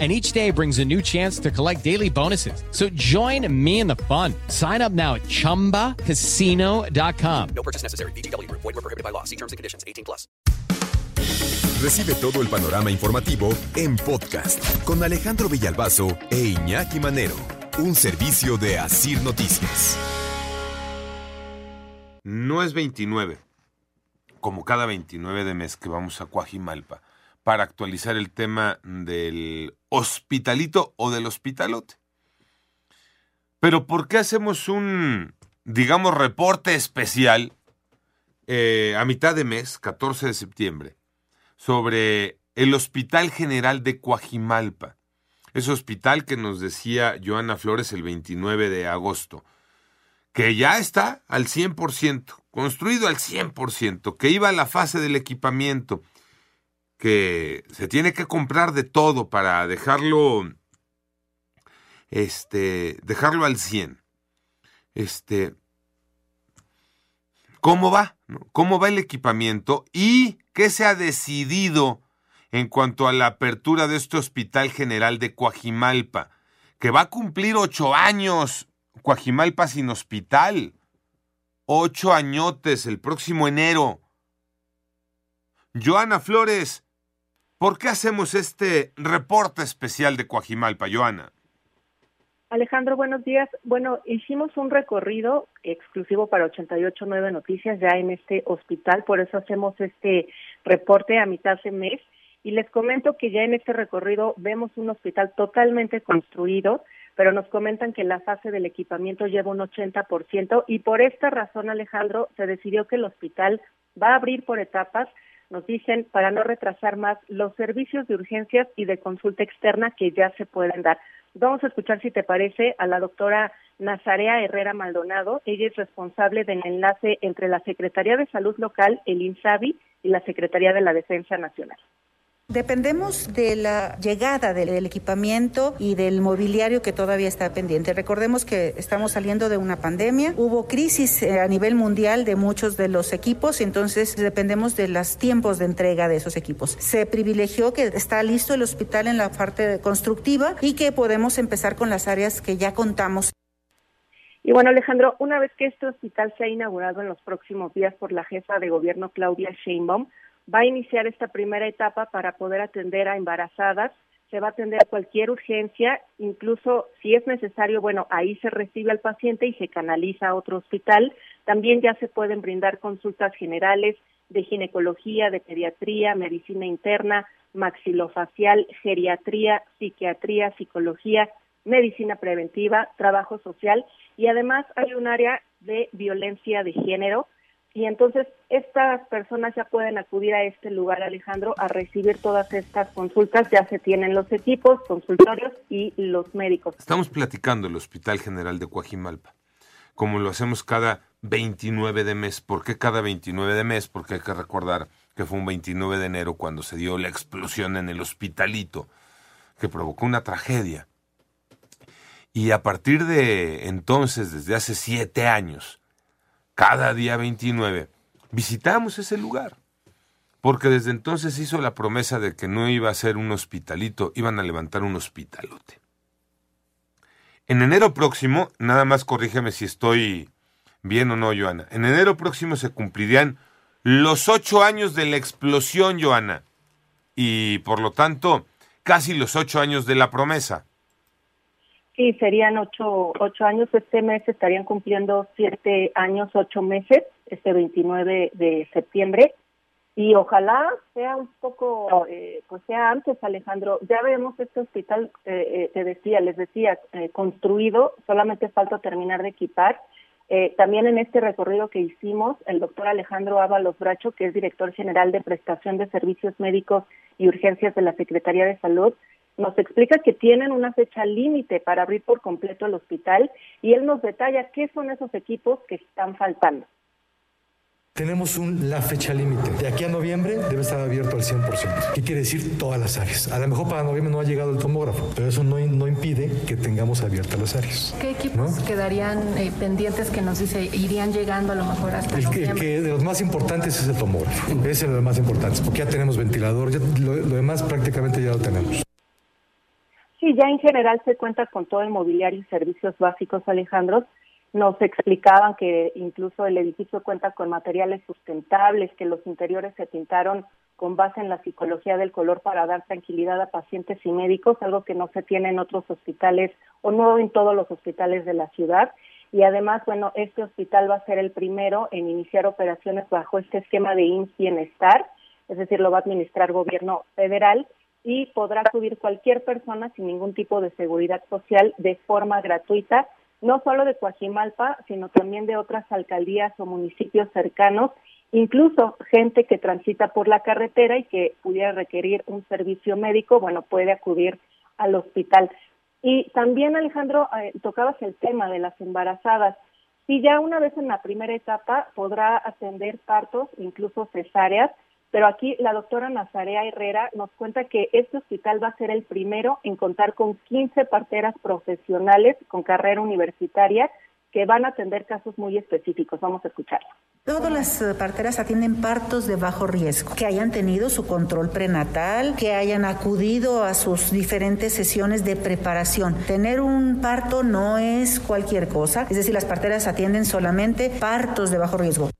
and each day brings a new chance to collect daily bonuses. So join me in the fun. Sign up now at ChumbaCasino.com. No purchase necessary. BGW. Void were prohibited by law. See terms and conditions. 18 plus. Recibe todo el panorama informativo en podcast con Alejandro Villalbazo e Iñaki Manero. Un servicio de Asir Noticias. No es 29, como cada 29 de mes que vamos a Coajimalpa para actualizar el tema del hospitalito o del hospitalote. Pero ¿por qué hacemos un, digamos, reporte especial eh, a mitad de mes, 14 de septiembre, sobre el Hospital General de Coajimalpa? Ese hospital que nos decía Joana Flores el 29 de agosto, que ya está al 100%, construido al 100%, que iba a la fase del equipamiento, que se tiene que comprar de todo para dejarlo este dejarlo al 100. Este ¿Cómo va? ¿Cómo va el equipamiento y qué se ha decidido en cuanto a la apertura de este Hospital General de Coajimalpa, que va a cumplir ocho años Coajimalpa sin hospital? Ocho añotes el próximo enero. Joana Flores, ¿por qué hacemos este reporte especial de Coajimalpa, Joana? Alejandro, buenos días. Bueno, hicimos un recorrido exclusivo para 889 Noticias ya en este hospital, por eso hacemos este reporte a mitad de mes. Y les comento que ya en este recorrido vemos un hospital totalmente construido, pero nos comentan que la fase del equipamiento lleva un 80% y por esta razón, Alejandro, se decidió que el hospital va a abrir por etapas nos dicen para no retrasar más los servicios de urgencias y de consulta externa que ya se pueden dar. Vamos a escuchar, si te parece, a la doctora Nazarea Herrera Maldonado. Ella es responsable del enlace entre la Secretaría de Salud Local, el INSABI, y la Secretaría de la Defensa Nacional. Dependemos de la llegada del equipamiento y del mobiliario que todavía está pendiente. Recordemos que estamos saliendo de una pandemia, hubo crisis eh, a nivel mundial de muchos de los equipos, entonces dependemos de los tiempos de entrega de esos equipos. Se privilegió que está listo el hospital en la parte constructiva y que podemos empezar con las áreas que ya contamos. Y bueno, Alejandro, una vez que este hospital sea inaugurado en los próximos días por la jefa de gobierno Claudia Sheinbaum, va a iniciar esta primera etapa para poder atender a embarazadas, se va a atender cualquier urgencia, incluso si es necesario, bueno, ahí se recibe al paciente y se canaliza a otro hospital. También ya se pueden brindar consultas generales de ginecología, de pediatría, medicina interna, maxilofacial, geriatría, psiquiatría, psicología, medicina preventiva, trabajo social y además hay un área de violencia de género y entonces estas personas ya pueden acudir a este lugar, Alejandro, a recibir todas estas consultas. Ya se tienen los equipos, consultorios y los médicos. Estamos platicando el Hospital General de Coajimalpa, como lo hacemos cada 29 de mes. ¿Por qué cada 29 de mes? Porque hay que recordar que fue un 29 de enero cuando se dio la explosión en el hospitalito, que provocó una tragedia. Y a partir de entonces, desde hace siete años, cada día 29, visitamos ese lugar. Porque desde entonces hizo la promesa de que no iba a ser un hospitalito, iban a levantar un hospitalote. En enero próximo, nada más corrígeme si estoy bien o no, Joana. En enero próximo se cumplirían los ocho años de la explosión, Joana. Y por lo tanto, casi los ocho años de la promesa. Sí, serían ocho, ocho años. Este mes estarían cumpliendo siete años, ocho meses, este 29 de septiembre. Y ojalá sea un poco, eh, pues sea antes, Alejandro. Ya vemos este hospital, eh, eh te decía, les decía, eh, construido, solamente falta terminar de equipar. también en este recorrido que hicimos, el doctor Alejandro Ábalos Bracho, que es director general de prestación de servicios médicos y urgencias de la Secretaría de Salud, nos explica que tienen una fecha límite para abrir por completo el hospital y él nos detalla qué son esos equipos que están faltando. Tenemos un, la fecha límite. De aquí a noviembre debe estar abierto al 100%. ¿Qué quiere decir? Todas las áreas. A lo mejor para noviembre no ha llegado el tomógrafo, pero eso no, no impide que tengamos abiertas las áreas. ¿Qué equipos quedarían eh, pendientes que nos dice irían llegando a lo mejor hasta el noviembre? Que, que de los más importantes es el tomógrafo. Ese es de los más importantes, porque ya tenemos ventilador, ya, lo, lo demás prácticamente ya lo tenemos. Sí, ya en general se cuenta con todo el mobiliario y servicios básicos, Alejandro, nos explicaban que incluso el edificio cuenta con materiales sustentables, que los interiores se pintaron con base en la psicología del color para dar tranquilidad a pacientes y médicos, algo que no se tiene en otros hospitales o no en todos los hospitales de la ciudad. Y además, bueno, este hospital va a ser el primero en iniciar operaciones bajo este esquema de IMSS Bienestar, es decir, lo va a administrar gobierno federal y podrá acudir cualquier persona sin ningún tipo de seguridad social de forma gratuita no solo de Coajimalpa, sino también de otras alcaldías o municipios cercanos, incluso gente que transita por la carretera y que pudiera requerir un servicio médico, bueno, puede acudir al hospital. Y también, Alejandro, eh, tocabas el tema de las embarazadas. Si ya una vez en la primera etapa podrá atender partos, incluso cesáreas, pero aquí la doctora Nazarea Herrera nos cuenta que este hospital va a ser el primero en contar con 15 parteras profesionales con carrera universitaria que van a atender casos muy específicos. Vamos a escucharla. Todas las eh, parteras atienden partos de bajo riesgo, que hayan tenido su control prenatal, que hayan acudido a sus diferentes sesiones de preparación. Tener un parto no es cualquier cosa, es decir, las parteras atienden solamente partos de bajo riesgo.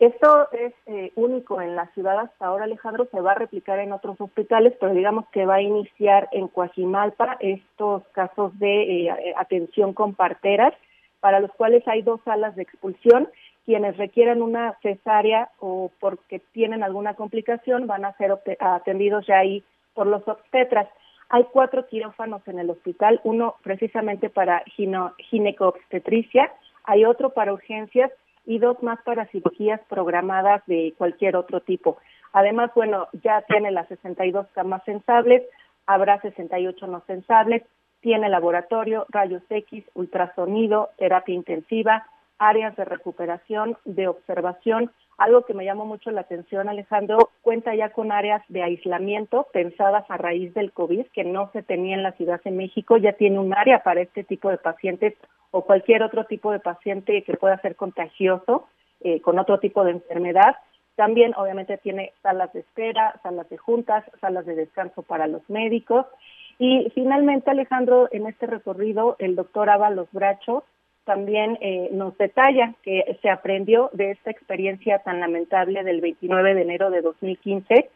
Esto es eh, único en la ciudad hasta ahora, Alejandro, se va a replicar en otros hospitales, pero digamos que va a iniciar en Coajimalpa estos casos de eh, atención con parteras, para los cuales hay dos salas de expulsión. Quienes requieran una cesárea o porque tienen alguna complicación van a ser atendidos ya ahí por los obstetras. Hay cuatro quirófanos en el hospital, uno precisamente para gineco-obstetricia, hay otro para urgencias y dos más para cirugías programadas de cualquier otro tipo. Además, bueno, ya tiene las 62 camas sensables, habrá 68 no sensables, tiene laboratorio, rayos X, ultrasonido, terapia intensiva, áreas de recuperación, de observación. Algo que me llamó mucho la atención, Alejandro, cuenta ya con áreas de aislamiento pensadas a raíz del COVID, que no se tenía en la Ciudad de México. Ya tiene un área para este tipo de pacientes o cualquier otro tipo de paciente que pueda ser contagioso eh, con otro tipo de enfermedad. También, obviamente, tiene salas de espera, salas de juntas, salas de descanso para los médicos. Y finalmente, Alejandro, en este recorrido, el doctor Ábalos Bracho también eh, nos detalla que se aprendió de esta experiencia tan lamentable del 29 de enero de 2015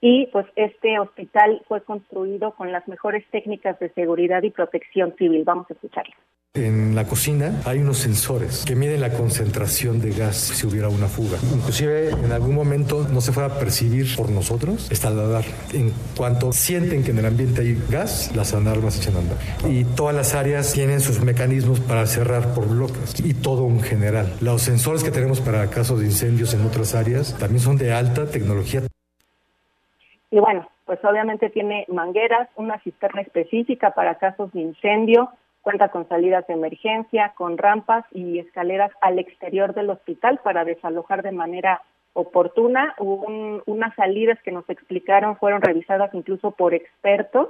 y pues este hospital fue construido con las mejores técnicas de seguridad y protección civil. Vamos a escucharlo. En la cocina hay unos sensores que miden la concentración de gas si hubiera una fuga. Inclusive en algún momento no se fuera a percibir por nosotros, está al radar. En cuanto sienten que en el ambiente hay gas, las alarmas echan a andar. Y todas las áreas tienen sus mecanismos para cerrar por bloques y todo en general. Los sensores que tenemos para casos de incendios en otras áreas también son de alta tecnología. Y bueno, pues obviamente tiene mangueras, una cisterna específica para casos de incendio, Cuenta con salidas de emergencia, con rampas y escaleras al exterior del hospital para desalojar de manera oportuna. Un, unas salidas que nos explicaron fueron revisadas incluso por expertos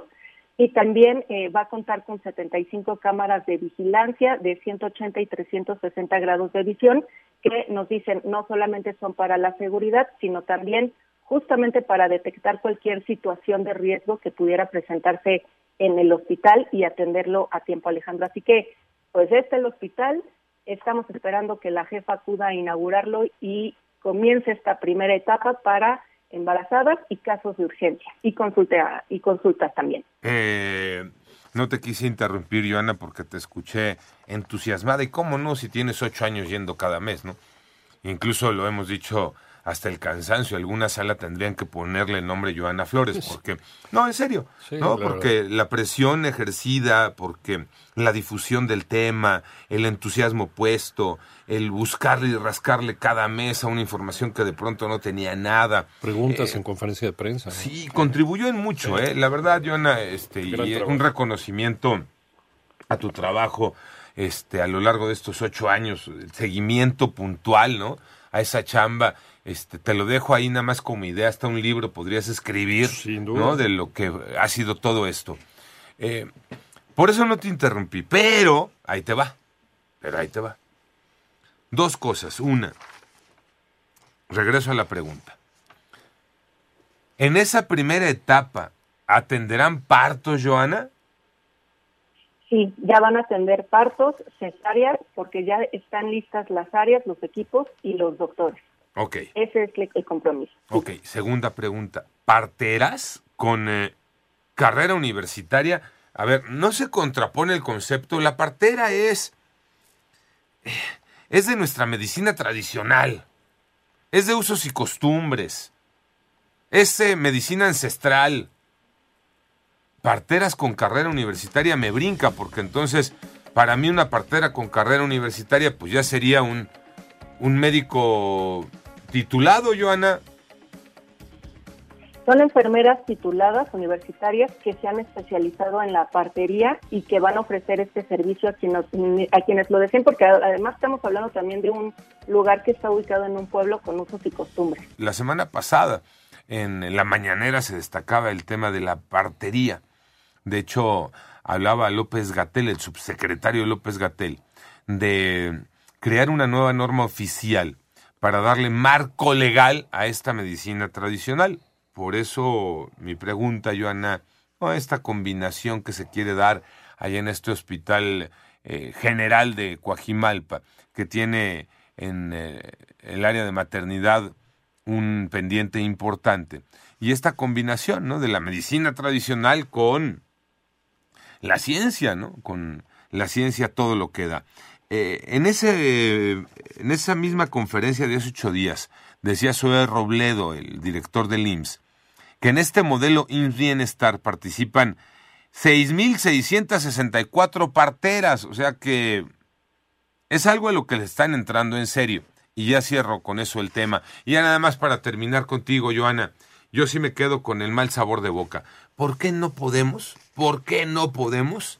y también eh, va a contar con 75 cámaras de vigilancia de 180 y 360 grados de visión que nos dicen no solamente son para la seguridad, sino también justamente para detectar cualquier situación de riesgo que pudiera presentarse en el hospital y atenderlo a tiempo, Alejandro. Así que, pues este es el hospital, estamos esperando que la jefa acuda a inaugurarlo y comience esta primera etapa para embarazadas y casos de urgencia y consulta y consultas también. Eh, no te quise interrumpir, Joana, porque te escuché entusiasmada y cómo no si tienes ocho años yendo cada mes, ¿no? Incluso lo hemos dicho hasta el cansancio. Alguna sala tendrían que ponerle el nombre Joana Flores, porque, no, en serio, ¿no? Porque la presión ejercida, porque la difusión del tema, el entusiasmo puesto, el buscarle y rascarle cada mes a una información que de pronto no tenía nada. Preguntas eh, en conferencia de prensa. Sí, contribuyó en mucho, ¿eh? La verdad, Joana, este, y un reconocimiento a tu trabajo este, a lo largo de estos ocho años, el seguimiento puntual, ¿no? a esa chamba. Este, te lo dejo ahí nada más como idea, hasta un libro podrías escribir, Sin duda. ¿no? De lo que ha sido todo esto. Eh, por eso no te interrumpí, pero ahí te va, pero ahí te va. Dos cosas. Una, regreso a la pregunta. En esa primera etapa, ¿atenderán partos, Joana? Sí, ya van a atender partos, cesáreas, porque ya están listas las áreas, los equipos y los doctores. Ok, Ese es el, compromiso. ok. Segunda pregunta. ¿Parteras con eh, carrera universitaria? A ver, no se contrapone el concepto. La partera es. eh, Es de nuestra medicina tradicional. Es de usos y costumbres. Es eh, medicina ancestral. Parteras con carrera universitaria me brinca, porque entonces, para mí, una partera con carrera universitaria, pues ya sería un, un médico titulado, Joana. Son enfermeras tituladas universitarias que se han especializado en la partería y que van a ofrecer este servicio a quienes, a quienes lo deseen, porque además estamos hablando también de un lugar que está ubicado en un pueblo con usos y costumbres. La semana pasada, en la mañanera, se destacaba el tema de la partería. De hecho, hablaba López Gatel, el subsecretario López Gatel, de crear una nueva norma oficial para darle marco legal a esta medicina tradicional. Por eso mi pregunta, Joana, ¿no? esta combinación que se quiere dar allá en este hospital eh, general de Coajimalpa, que tiene en eh, el área de maternidad un pendiente importante. Y esta combinación ¿no? de la medicina tradicional con la ciencia, ¿no? Con la ciencia todo lo que da. Eh, en, ese, en esa misma conferencia de hace ocho días, decía Zoe Robledo, el director del IMSS, que en este modelo IMSS Bienestar participan 6.664 parteras, o sea que es algo a lo que le están entrando en serio. Y ya cierro con eso el tema. Y ya nada más para terminar contigo, Joana, yo sí me quedo con el mal sabor de boca. ¿Por qué no podemos? ¿Por qué no podemos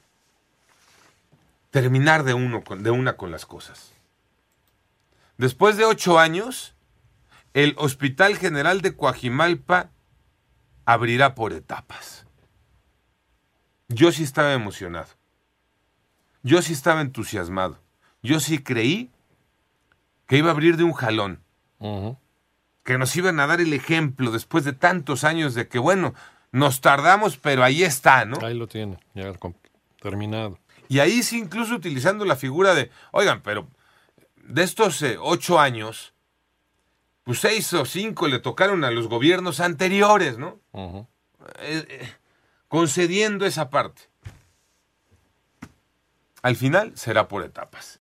terminar de, uno con, de una con las cosas? Después de ocho años, el Hospital General de Coajimalpa abrirá por etapas. Yo sí estaba emocionado. Yo sí estaba entusiasmado. Yo sí creí que iba a abrir de un jalón. Que nos iban a dar el ejemplo después de tantos años de que, bueno, nos tardamos, pero ahí está, ¿no? Ahí lo tiene, ya terminado. Y ahí sí, incluso utilizando la figura de, oigan, pero de estos eh, ocho años, pues seis o cinco le tocaron a los gobiernos anteriores, ¿no? Eh, eh, concediendo esa parte. Al final será por etapas.